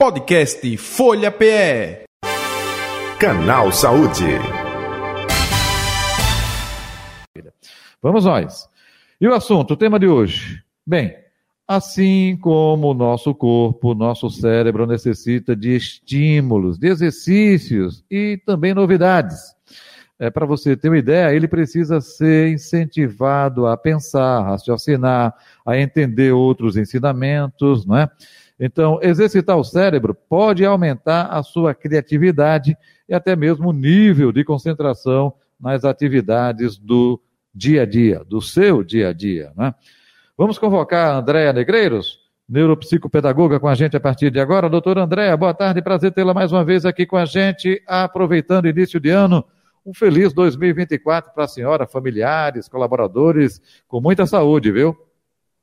Podcast Folha PE. Canal Saúde. Vamos nós. E o assunto, o tema de hoje? Bem, assim como o nosso corpo, nosso cérebro necessita de estímulos, de exercícios e também novidades. É, Para você ter uma ideia, ele precisa ser incentivado a pensar, a raciocinar, a entender outros ensinamentos, não é? Então, exercitar o cérebro pode aumentar a sua criatividade e até mesmo o nível de concentração nas atividades do dia a dia, do seu dia a dia. Né? Vamos convocar a Andréa Negreiros, neuropsicopedagoga, com a gente a partir de agora. Doutora Andréa, boa tarde, prazer tê-la mais uma vez aqui com a gente, aproveitando o início de ano. Um feliz 2024 para a senhora, familiares, colaboradores, com muita saúde, viu?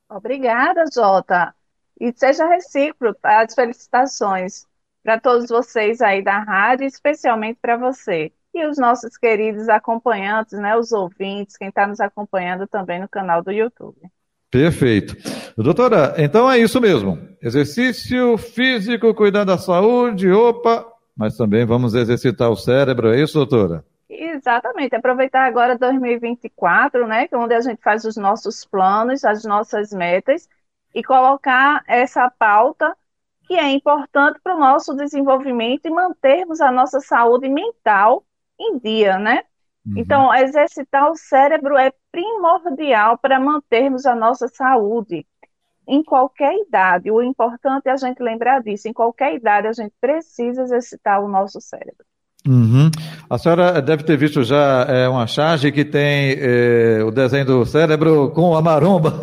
Obrigada, Jota. E seja recíproco as felicitações para todos vocês aí da rádio, especialmente para você. E os nossos queridos acompanhantes, né, os ouvintes, quem está nos acompanhando também no canal do YouTube. Perfeito. Doutora, então é isso mesmo. Exercício físico, cuidar da saúde, opa, mas também vamos exercitar o cérebro, é isso, doutora? Exatamente, aproveitar agora 2024, né, que é onde a gente faz os nossos planos, as nossas metas, e colocar essa pauta que é importante para o nosso desenvolvimento e mantermos a nossa saúde mental em dia, né? Uhum. Então, exercitar o cérebro é primordial para mantermos a nossa saúde em qualquer idade. O importante é a gente lembrar disso. Em qualquer idade, a gente precisa exercitar o nosso cérebro. Uhum. A senhora deve ter visto já é, uma charge que tem é, o desenho do cérebro com a maromba.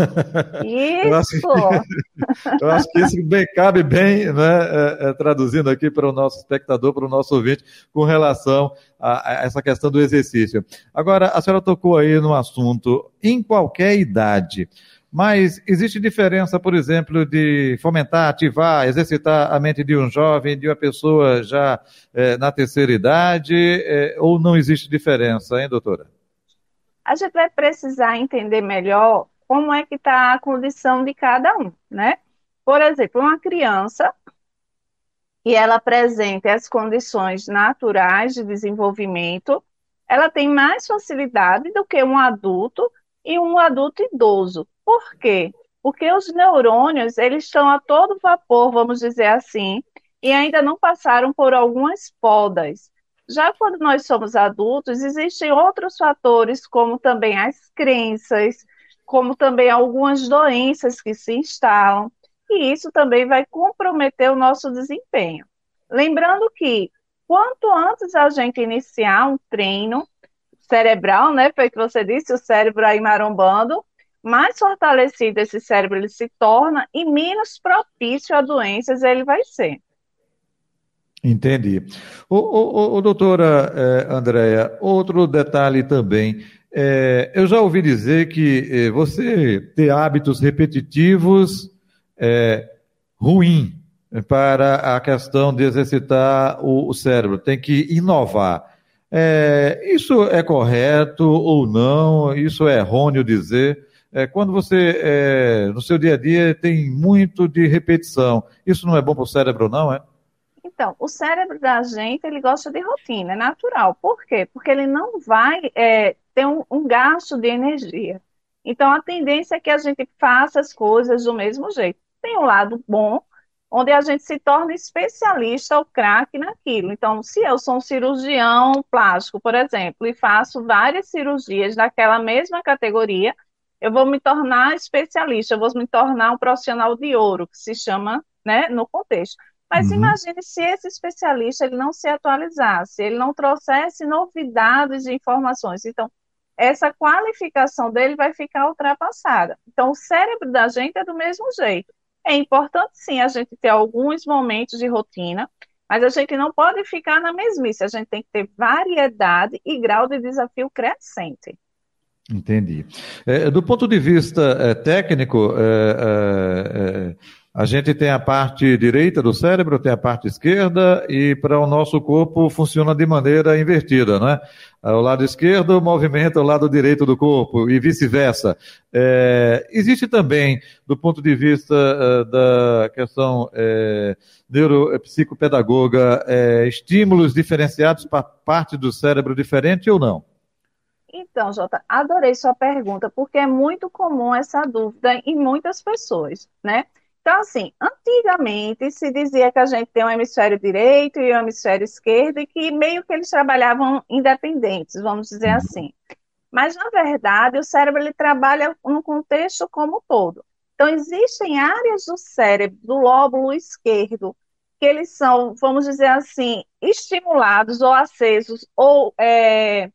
Isso! eu, acho que, eu acho que isso bem, cabe bem, né, é, é, traduzindo aqui para o nosso espectador, para o nosso ouvinte, com relação a, a, essa questão do exercício. Agora, a senhora tocou aí no assunto, em qualquer idade. Mas existe diferença, por exemplo, de fomentar, ativar, exercitar a mente de um jovem, de uma pessoa já é, na terceira idade, é, ou não existe diferença, hein, doutora? A gente vai precisar entender melhor como é que está a condição de cada um, né? Por exemplo, uma criança e ela apresenta as condições naturais de desenvolvimento, ela tem mais facilidade do que um adulto e um adulto idoso. Por quê? Porque os neurônios, eles estão a todo vapor, vamos dizer assim, e ainda não passaram por algumas podas. Já quando nós somos adultos, existem outros fatores, como também as crenças, como também algumas doenças que se instalam, e isso também vai comprometer o nosso desempenho. Lembrando que quanto antes a gente iniciar um treino cerebral, né, foi que você disse, o cérebro aí marombando, mais fortalecido esse cérebro ele se torna e menos propício a doenças ele vai ser. Entendi. O, o, o doutora eh, Andréia, outro detalhe também. Eh, eu já ouvi dizer que eh, você ter hábitos repetitivos é ruim para a questão de exercitar o, o cérebro, tem que inovar. Isso é correto ou não? Isso é errôneo dizer? É, quando você, é, no seu dia a dia, tem muito de repetição, isso não é bom para o cérebro, não é? Então, o cérebro da gente, ele gosta de rotina, é natural. Por quê? Porque ele não vai é, ter um, um gasto de energia. Então, a tendência é que a gente faça as coisas do mesmo jeito. Tem um lado bom, onde a gente se torna especialista ou craque naquilo. Então, se eu sou um cirurgião plástico, por exemplo, e faço várias cirurgias daquela mesma categoria, eu vou me tornar especialista, eu vou me tornar um profissional de ouro, que se chama, né, no contexto. Mas uhum. imagine se esse especialista ele não se atualizasse, ele não trouxesse novidades de informações. Então, essa qualificação dele vai ficar ultrapassada. Então, o cérebro da gente é do mesmo jeito. É importante, sim, a gente ter alguns momentos de rotina, mas a gente não pode ficar na mesmice. A gente tem que ter variedade e grau de desafio crescente. Entendi. É, do ponto de vista é, técnico, é, é, é A gente tem a parte direita do cérebro, tem a parte esquerda, e para o nosso corpo funciona de maneira invertida, né? O lado esquerdo movimenta o lado direito do corpo e vice-versa. É, existe também, do ponto de vista uh, da questão é, neuropsicopedagoga, é, estímulos diferenciados para parte do cérebro diferente ou não? Então, Jota, adorei sua pergunta, porque é muito comum essa dúvida em muitas pessoas, né? Então, assim, antigamente se dizia que a gente tem um hemisfério direito e um hemisfério esquerdo e que meio que eles trabalhavam independentes, vamos dizer uhum. assim. Mas, na verdade, o cérebro ele trabalha no contexto como um todo. Então, existem áreas do cérebro, do lóbulo esquerdo, que eles são, vamos dizer assim, estimulados ou acesos ou é,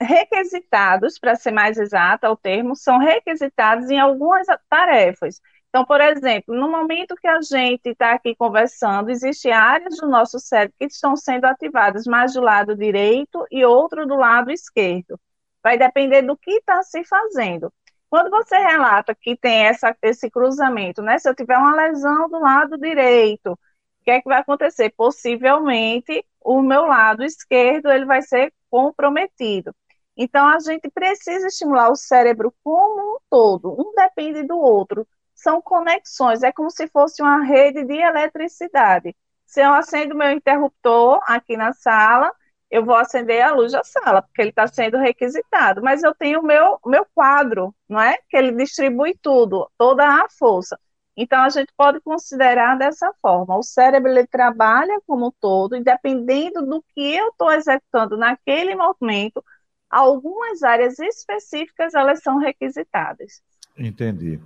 requisitados, para ser mais exata o termo, são requisitados em algumas tarefas. Então, por exemplo, no momento que a gente está aqui conversando, existem áreas do nosso cérebro que estão sendo ativadas, mais do lado direito e outro do lado esquerdo. Vai depender do que está se fazendo. Quando você relata que tem essa, esse cruzamento, né? Se eu tiver uma lesão do lado direito, o que é que vai acontecer? Possivelmente o meu lado esquerdo ele vai ser comprometido. Então a gente precisa estimular o cérebro como um todo, um depende do outro são conexões, é como se fosse uma rede de eletricidade. Se eu acendo meu interruptor aqui na sala, eu vou acender a luz da sala, porque ele está sendo requisitado. Mas eu tenho o meu, meu quadro, não é? Que ele distribui tudo, toda a força. Então, a gente pode considerar dessa forma. O cérebro ele trabalha como um todo, e dependendo do que eu estou executando naquele momento, algumas áreas específicas elas são requisitadas. Entendi.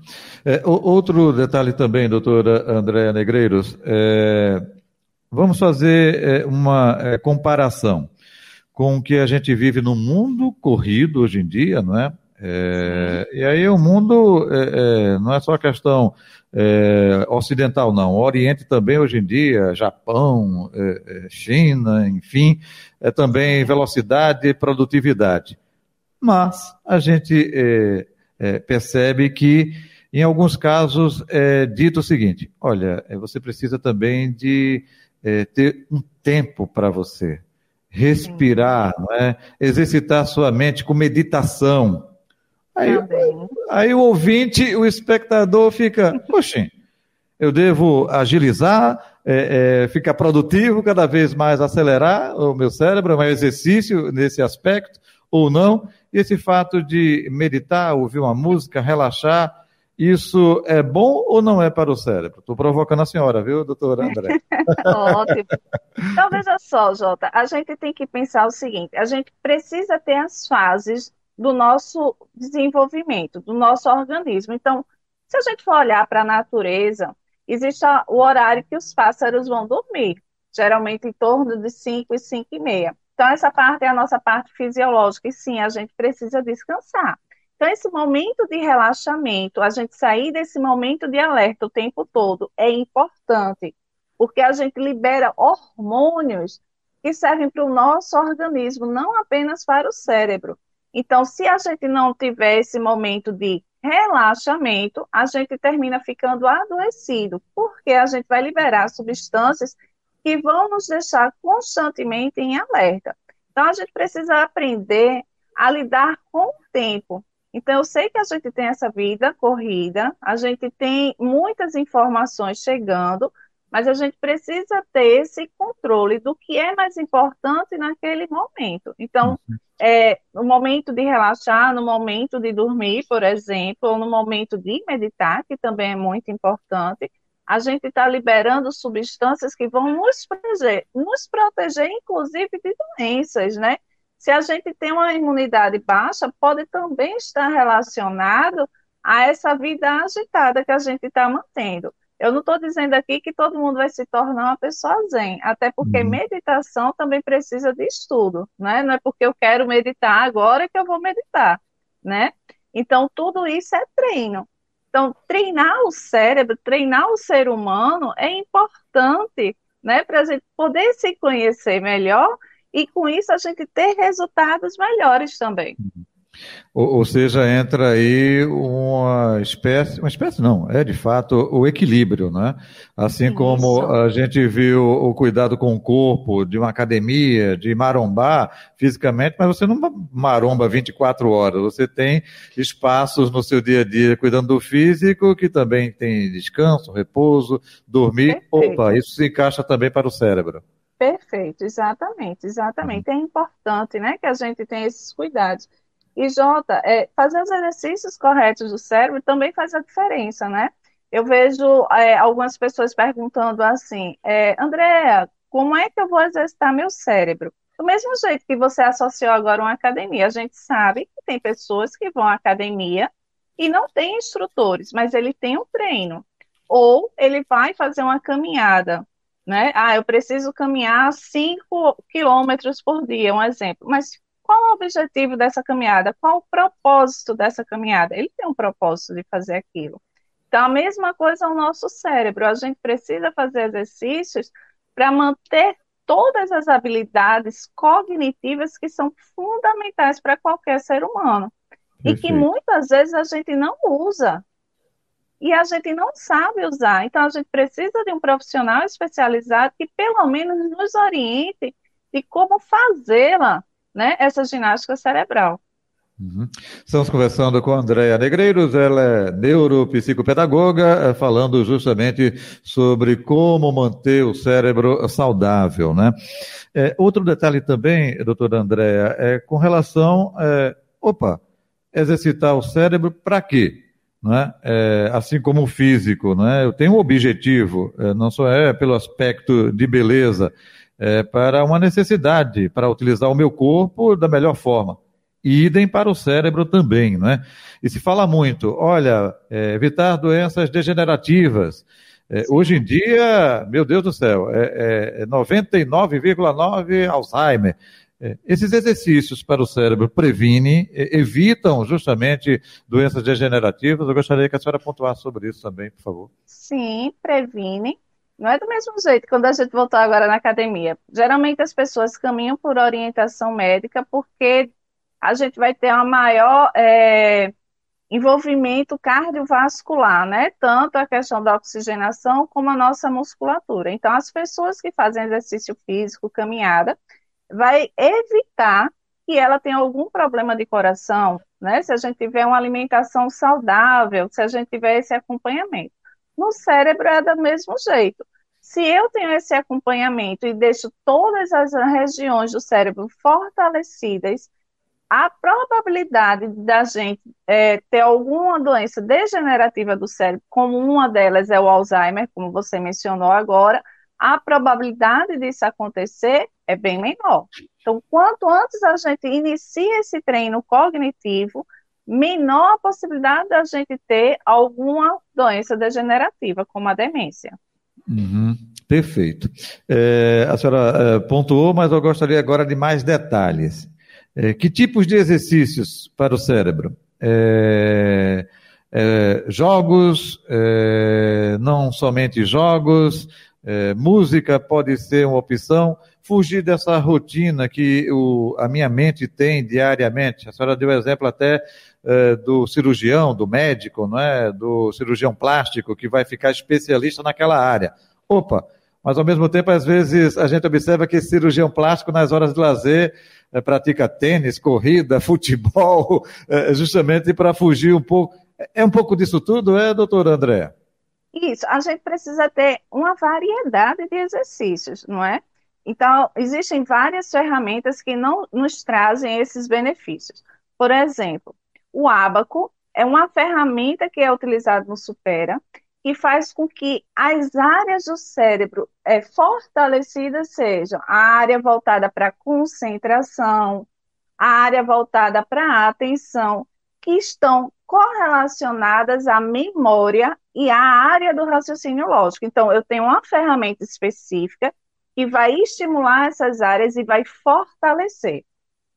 É, outro detalhe também, doutora Andréa Negreiros, é, vamos fazer é, uma é, comparação com o que a gente vive no mundo corrido hoje em dia, não é? É e aí o mundo é, não é só questão ocidental, não. O Oriente também hoje em dia, Japão, China, enfim, é também velocidade e produtividade. Mas a gente é, percebe que, em alguns casos, é dito o seguinte: olha, é, você precisa também de é, ter um tempo para você, respirar, é? exercitar sua mente com meditação. Aí, aí o ouvinte, o espectador fica, poxa, eu devo agilizar, é, é, ficar produtivo, cada vez mais acelerar o meu cérebro, mais exercício nesse aspecto, ou não? esse fato de meditar, ouvir uma música, relaxar, isso é bom ou não é para o cérebro? Estou provocando a senhora, viu, doutora André? Ótimo. Então, veja só, Jota, a gente tem que pensar o seguinte: a gente precisa ter as fases do nosso desenvolvimento, do nosso organismo. Então, se a gente for olhar para a natureza, existe o horário que os pássaros vão dormir, geralmente em torno de 5 e 5 e meia. Então, essa parte é a nossa parte fisiológica, e sim, a gente precisa descansar. Então, esse momento de relaxamento, a gente sair desse momento de alerta o tempo todo, é importante, porque a gente libera hormônios que servem para o nosso organismo, não apenas para o cérebro. Então, se a gente não tiver esse momento de relaxamento, a gente termina ficando adoecido, porque a gente vai liberar substâncias que vão nos deixar constantemente em alerta. Então, a gente precisa aprender a lidar com o tempo. Então, eu sei que a gente tem essa vida corrida, a gente tem muitas informações chegando, mas a gente precisa ter esse controle do que é mais importante naquele momento. Então, uhum. é, no momento de relaxar, no momento de dormir, por exemplo, ou no momento de meditar, que também é muito importante, a gente está liberando substâncias que vão nos proteger, nos proteger, inclusive, de doenças, né? Se a gente tem uma imunidade baixa, pode também estar relacionado a essa vida agitada que a gente está mantendo. Eu não estou dizendo aqui que todo mundo vai se tornar uma pessoa zen, até porque uhum. meditação também precisa de estudo, né? Não é porque eu quero meditar agora que eu vou meditar, né? Então, tudo isso é treino. Então, treinar o cérebro, treinar o ser humano é importante, né, para a gente poder se conhecer melhor e com isso a gente ter resultados melhores também. Ou, ou, seja, entra aí uma espécie, uma espécie não, é de fato o equilíbrio, né? Assim Isso. como a gente viu o cuidado com o corpo de uma academia, de marombar fisicamente, mas você não maromba 24 horas, você tem espaços no seu dia a dia cuidando do físico, que também tem descanso, repouso, dormir. Perfeito. Opa, isso se encaixa também para o cérebro. Perfeito, exatamente, exatamente. Uhum. É importante, né, que a gente tenha esses cuidados. E, Jota, é, fazer os exercícios corretos do cérebro também faz a diferença, né? Eu vejo é, algumas pessoas perguntando assim, é, Andréa, como é que eu vou exercitar meu cérebro? Do mesmo jeito que você associou agora uma academia, a gente sabe que tem pessoas que vão à academia e não tem instrutores, mas ele tem um treino. Ou ele vai fazer uma caminhada, né? Ah, eu preciso caminhar 5 quilômetros por dia, um exemplo. Mas qual o objetivo dessa caminhada? Qual o propósito dessa caminhada? Ele tem um propósito de fazer aquilo. Então, a mesma coisa o nosso cérebro. A gente precisa fazer exercícios para manter todas as habilidades cognitivas que são fundamentais para qualquer ser humano. Perfeito. E que muitas vezes a gente não usa. E a gente não sabe usar. Então, a gente precisa de um profissional especializado que, pelo menos, nos oriente de como fazê-la né, essa ginástica cerebral. Uhum. Estamos conversando com a Andréa Negreiros, ela é neuropsicopedagoga, eh, falando justamente sobre como manter o cérebro saudável, né? É, outro detalhe também, doutora Andréa, é com relação, é, opa, exercitar o cérebro para quê? Né? É, assim como o físico, né? eu tenho um objetivo, é, não só é pelo aspecto de beleza, é, para uma necessidade, para utilizar o meu corpo da melhor forma. E idem para o cérebro também, né? E se fala muito, olha, é, evitar doenças degenerativas. É, hoje em dia, meu Deus do céu, é, é 99,9 Alzheimer. É, esses exercícios para o cérebro previnem, evitam justamente doenças degenerativas. Eu gostaria que a senhora pontuasse sobre isso também, por favor. Sim, previnem. Não é do mesmo jeito quando a gente voltou agora na academia. Geralmente as pessoas caminham por orientação médica porque a gente vai ter um maior é, envolvimento cardiovascular, né? Tanto a questão da oxigenação como a nossa musculatura. Então, as pessoas que fazem exercício físico, caminhada, vai evitar que ela tenha algum problema de coração, né? Se a gente tiver uma alimentação saudável, se a gente tiver esse acompanhamento. No cérebro é do mesmo jeito. Se eu tenho esse acompanhamento e deixo todas as regiões do cérebro fortalecidas, a probabilidade da gente é, ter alguma doença degenerativa do cérebro, como uma delas é o Alzheimer, como você mencionou agora, a probabilidade disso acontecer é bem menor. Então, quanto antes a gente inicia esse treino cognitivo, menor a possibilidade da gente ter alguma doença degenerativa, como a demência. Uhum, perfeito. É, a senhora é, pontuou, mas eu gostaria agora de mais detalhes. É, que tipos de exercícios para o cérebro? É, é, jogos, é, não somente jogos, música pode ser uma opção fugir dessa rotina que o, a minha mente tem diariamente. A senhora deu exemplo até do cirurgião, do médico, não é? do cirurgião plástico, que vai ficar especialista naquela área. Opa, mas ao mesmo tempo, às vezes, a gente observa que esse cirurgião plástico, nas horas de lazer, é, pratica tênis, corrida, futebol, é, justamente para fugir um pouco. É um pouco disso tudo, é, doutora André? Isso, a gente precisa ter uma variedade de exercícios, não é? Então, existem várias ferramentas que não nos trazem esses benefícios. Por exemplo, o ábaco é uma ferramenta que é utilizada no Supera, que faz com que as áreas do cérebro é, fortalecidas sejam a área voltada para concentração, a área voltada para atenção, que estão correlacionadas à memória e à área do raciocínio lógico. Então, eu tenho uma ferramenta específica que vai estimular essas áreas e vai fortalecer.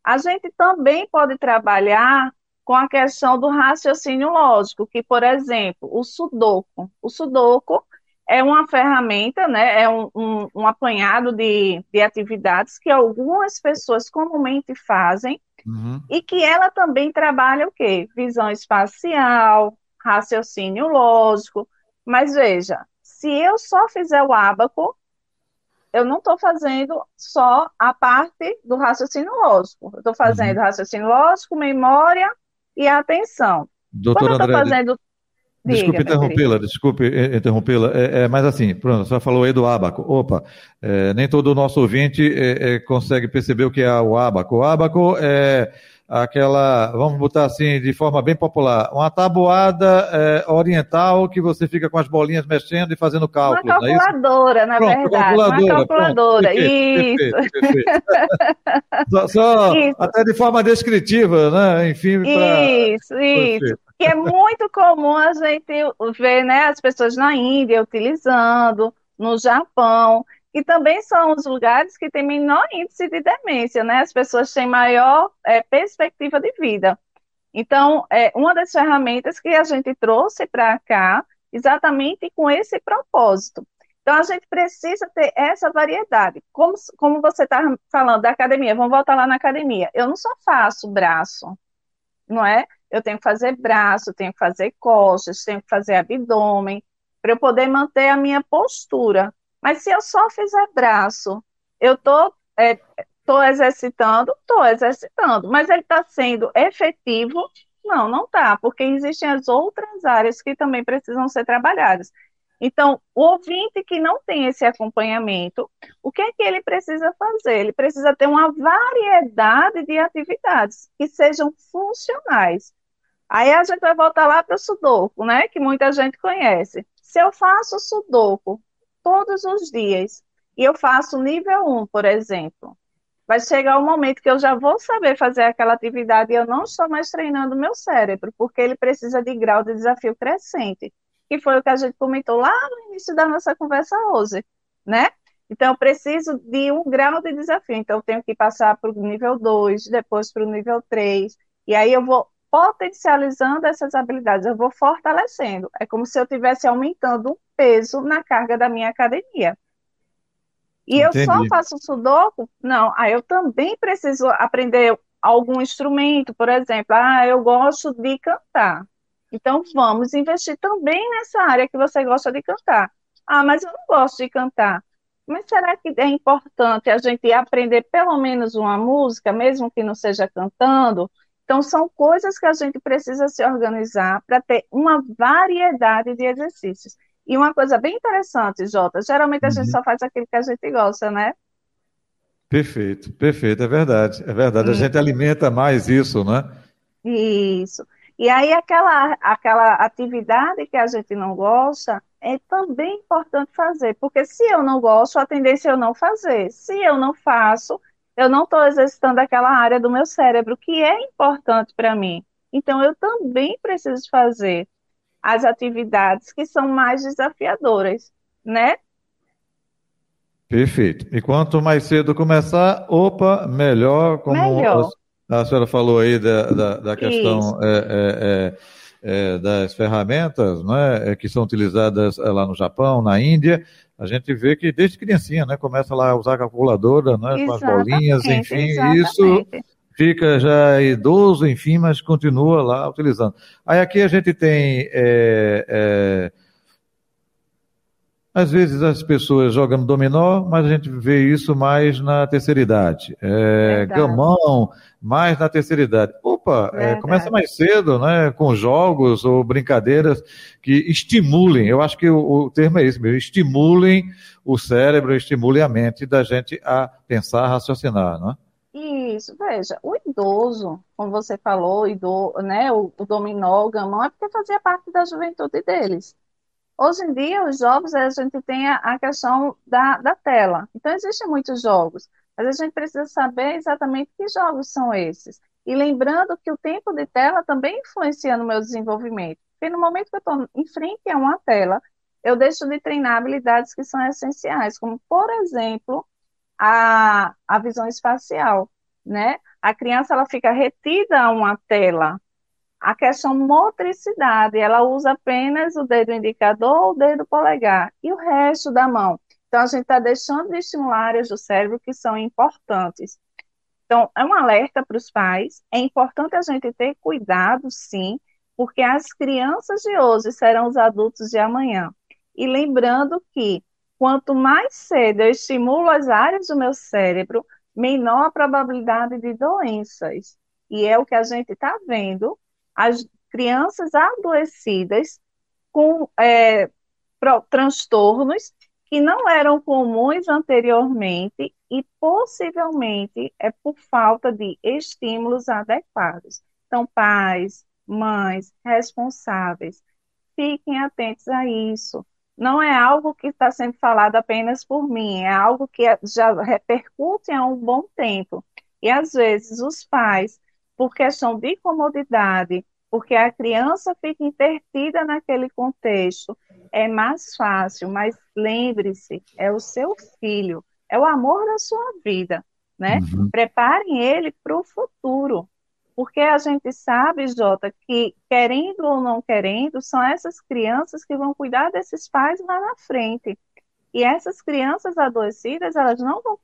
A gente também pode trabalhar com a questão do raciocínio lógico, que, por exemplo, o Sudoku. O Sudoku é uma ferramenta, né, é um, um, um apanhado de, de atividades que algumas pessoas comumente fazem Uhum. E que ela também trabalha o quê? Visão espacial, raciocínio lógico. Mas veja, se eu só fizer o ábaco, eu não estou fazendo só a parte do raciocínio lógico. Eu estou fazendo uhum. raciocínio lógico, memória e atenção. Doutora André, fazendo... Desculpe interrompê-la, desculpe interrompê-la, é, é, mas assim, pronto, você falou aí do abaco. Opa, é, nem todo o nosso ouvinte é, é, consegue perceber o que é o abaco. O abaco é aquela, vamos botar assim, de forma bem popular, uma tabuada é, oriental que você fica com as bolinhas mexendo e fazendo cálculos. Uma é calculadora, na pronto, verdade. Calculadora, uma calculadora, pronto, isso. Perfeito, perfeito. só, só isso. até de forma descritiva, né? Enfim. Pra... Isso, isso. Perfeito. Que é muito comum a gente ver, né, as pessoas na Índia utilizando, no Japão e também são os lugares que têm menor índice de demência, né? As pessoas têm maior é, perspectiva de vida. Então, é uma das ferramentas que a gente trouxe para cá, exatamente com esse propósito. Então, a gente precisa ter essa variedade. Como, como você está falando da academia, vamos voltar lá na academia. Eu não só faço braço, não é? Eu tenho que fazer braço, tenho que fazer costas, tenho que fazer abdômen, para eu poder manter a minha postura. Mas se eu só fizer braço, eu estou é, tô exercitando, estou exercitando, mas ele está sendo efetivo? Não, não está, porque existem as outras áreas que também precisam ser trabalhadas. Então, o ouvinte que não tem esse acompanhamento, o que é que ele precisa fazer? Ele precisa ter uma variedade de atividades que sejam funcionais. Aí a gente vai voltar lá para o sudoku, né? Que muita gente conhece. Se eu faço sudoku todos os dias e eu faço nível 1, por exemplo, vai chegar o um momento que eu já vou saber fazer aquela atividade e eu não estou mais treinando meu cérebro, porque ele precisa de grau de desafio crescente, que foi o que a gente comentou lá no início da nossa conversa hoje, né? Então, eu preciso de um grau de desafio. Então, eu tenho que passar para o nível 2, depois para o nível 3, e aí eu vou potencializando essas habilidades, eu vou fortalecendo. É como se eu estivesse aumentando um peso na carga da minha academia. E Entendi. eu só faço sudoku? Não, aí eu também preciso aprender algum instrumento, por exemplo. Ah, eu gosto de cantar. Então vamos investir também nessa área que você gosta de cantar. Ah, mas eu não gosto de cantar. Mas será que é importante a gente aprender pelo menos uma música, mesmo que não seja cantando? Então, são coisas que a gente precisa se organizar para ter uma variedade de exercícios. E uma coisa bem interessante, Jota, geralmente a uhum. gente só faz aquilo que a gente gosta, né? Perfeito, perfeito, é verdade, é verdade. A gente alimenta mais isso, né? Isso. E aí aquela, aquela atividade que a gente não gosta é também importante fazer, porque se eu não gosto, a tendência é eu não fazer. Se eu não faço, eu não estou exercitando aquela área do meu cérebro que é importante para mim. Então, eu também preciso fazer as atividades que são mais desafiadoras, né? Perfeito. E quanto mais cedo começar, opa, melhor, como melhor. A, a, senhora falou aí da, da, da questão é, é, é, é, das ferramentas né, que são utilizadas é, lá no Japão, na Índia, a gente vê que desde criancinha, né, começa lá a usar a calculadora, né, com as bolinhas, enfim, exatamente. isso fica já idoso, enfim, mas continua lá utilizando. Aí aqui a gente tem é, é, às vezes as pessoas jogam dominó, mas a gente vê isso mais na terceira idade. É, gamão, mais na terceira idade. Opa, é, começa mais cedo, né? Com jogos ou brincadeiras que estimulem, eu acho que o, o termo é esse mesmo, estimulem o cérebro, estimulem a mente da gente a pensar, a raciocinar, não é? Isso, veja, o idoso, como você falou, ido, né, o, o dominó, o gamão, é porque fazia parte da juventude deles. Hoje em dia, os jogos, a gente tem a, questão da, da tela. Então, existem muitos jogos, mas a gente precisa saber exatamente que jogos são esses. E lembrando que o tempo de tela também influencia no meu desenvolvimento. Porque no momento que eu estou em frente a uma tela, eu deixo de treinar habilidades que são essenciais, como, por exemplo, a, a visão espacial, né? A criança, ela fica retida a uma tela, a questão motricidade, ela usa apenas o dedo indicador o dedo polegar e o resto da mão. Então, a gente está deixando de estimular áreas do cérebro que são importantes. Então, é um alerta para os pais. É importante a gente ter cuidado, sim, porque as crianças de hoje serão os adultos de amanhã. E lembrando que quanto mais cedo eu estimulo as áreas do meu cérebro, menor a probabilidade de doenças. E é o que a gente está vendo, as crianças adoecidas com é, transtornos que não eram comuns anteriormente e possivelmente é por falta de estímulos adequados. Então, pais, mães, responsáveis, fiquem atentos a isso. Não é algo que está sendo falado apenas por mim, é algo que já repercute há um bom tempo. E às vezes os pais, por questão de comodidade, porque a criança fica intertida naquele contexto, é mais fácil, mas lembre-se, é o seu filho, é o amor da sua vida, né? Uhum. Preparem ele para o futuro, porque a gente sabe, Jota, que querendo ou não querendo, são essas crianças que vão cuidar desses pais lá na frente. E essas crianças adoecidas, elas não vão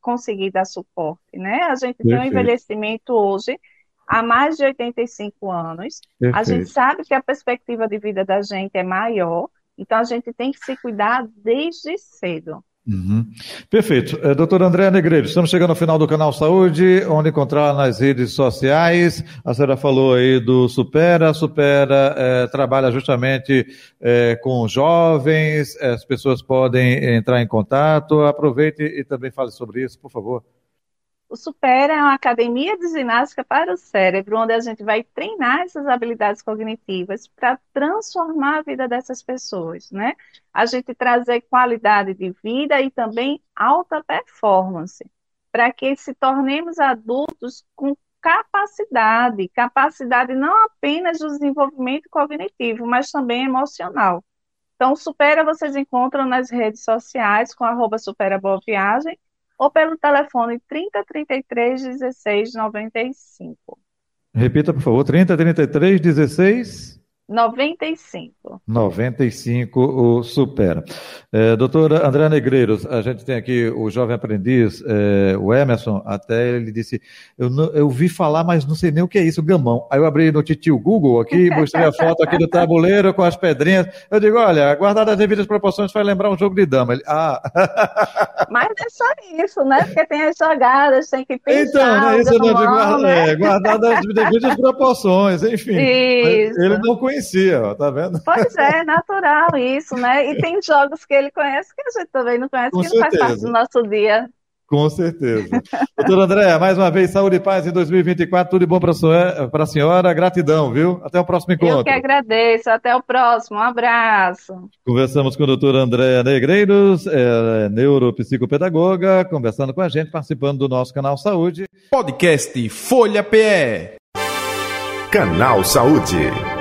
conseguir dar suporte, né? A gente Perfeito. tem um envelhecimento hoje há mais de 85 anos. Perfeito. A gente sabe que a perspectiva de vida da gente é maior, então a gente tem que se cuidar desde cedo. Uhum. Perfeito. É, doutor André Negreiro, estamos chegando ao final do canal Saúde, onde encontrar nas redes sociais. A senhora falou aí do Supera. Supera é, trabalha justamente é, com jovens, as pessoas podem entrar em contato. Aproveite e também fale sobre isso, por favor. O Supera é uma academia de ginástica para o cérebro, onde a gente vai treinar essas habilidades cognitivas para transformar a vida dessas pessoas, né? A gente trazer qualidade de vida e também alta performance, para que se tornemos adultos com capacidade, capacidade não apenas do desenvolvimento cognitivo, mas também emocional. Então, Supera vocês encontram nas redes sociais com arroba Supera Boa Viagem ou pelo telefone 3033 1695. Repita, por favor, 3033 16 95. 95 o supera. É, doutora André Negreiros, a gente tem aqui o jovem aprendiz, é, o Emerson, até ele disse, eu, não, eu vi falar, mas não sei nem o que é isso, gamão. Aí eu abri no titio Google aqui, mostrei a foto aqui do tabuleiro com as pedrinhas. Eu digo, olha, guardar as devidas proporções vai lembrar um jogo de dama. Ele, ah. Mas é só isso, né? Porque tem as jogadas, tem que pensar. Então, né? Isso não, de né? é, guardar as devidas proporções, enfim. Isso. Ele não conhecia conhecia, ó, tá vendo? Pois é, natural isso, né? E tem jogos que ele conhece que a gente também não conhece, Com que certeza. faz parte do nosso dia. Com certeza. Doutor André, mais uma vez, saúde e paz em 2024, tudo de bom para a senhora, gratidão, viu? Até o próximo encontro. Eu que agradeço, até o próximo, um abraço. Conversamos com o doutor André Negreiros, é, neuropsicopedagoga, conversando com a gente, participando do nosso canal Saúde. Podcast Folha PE. Canal Saúde.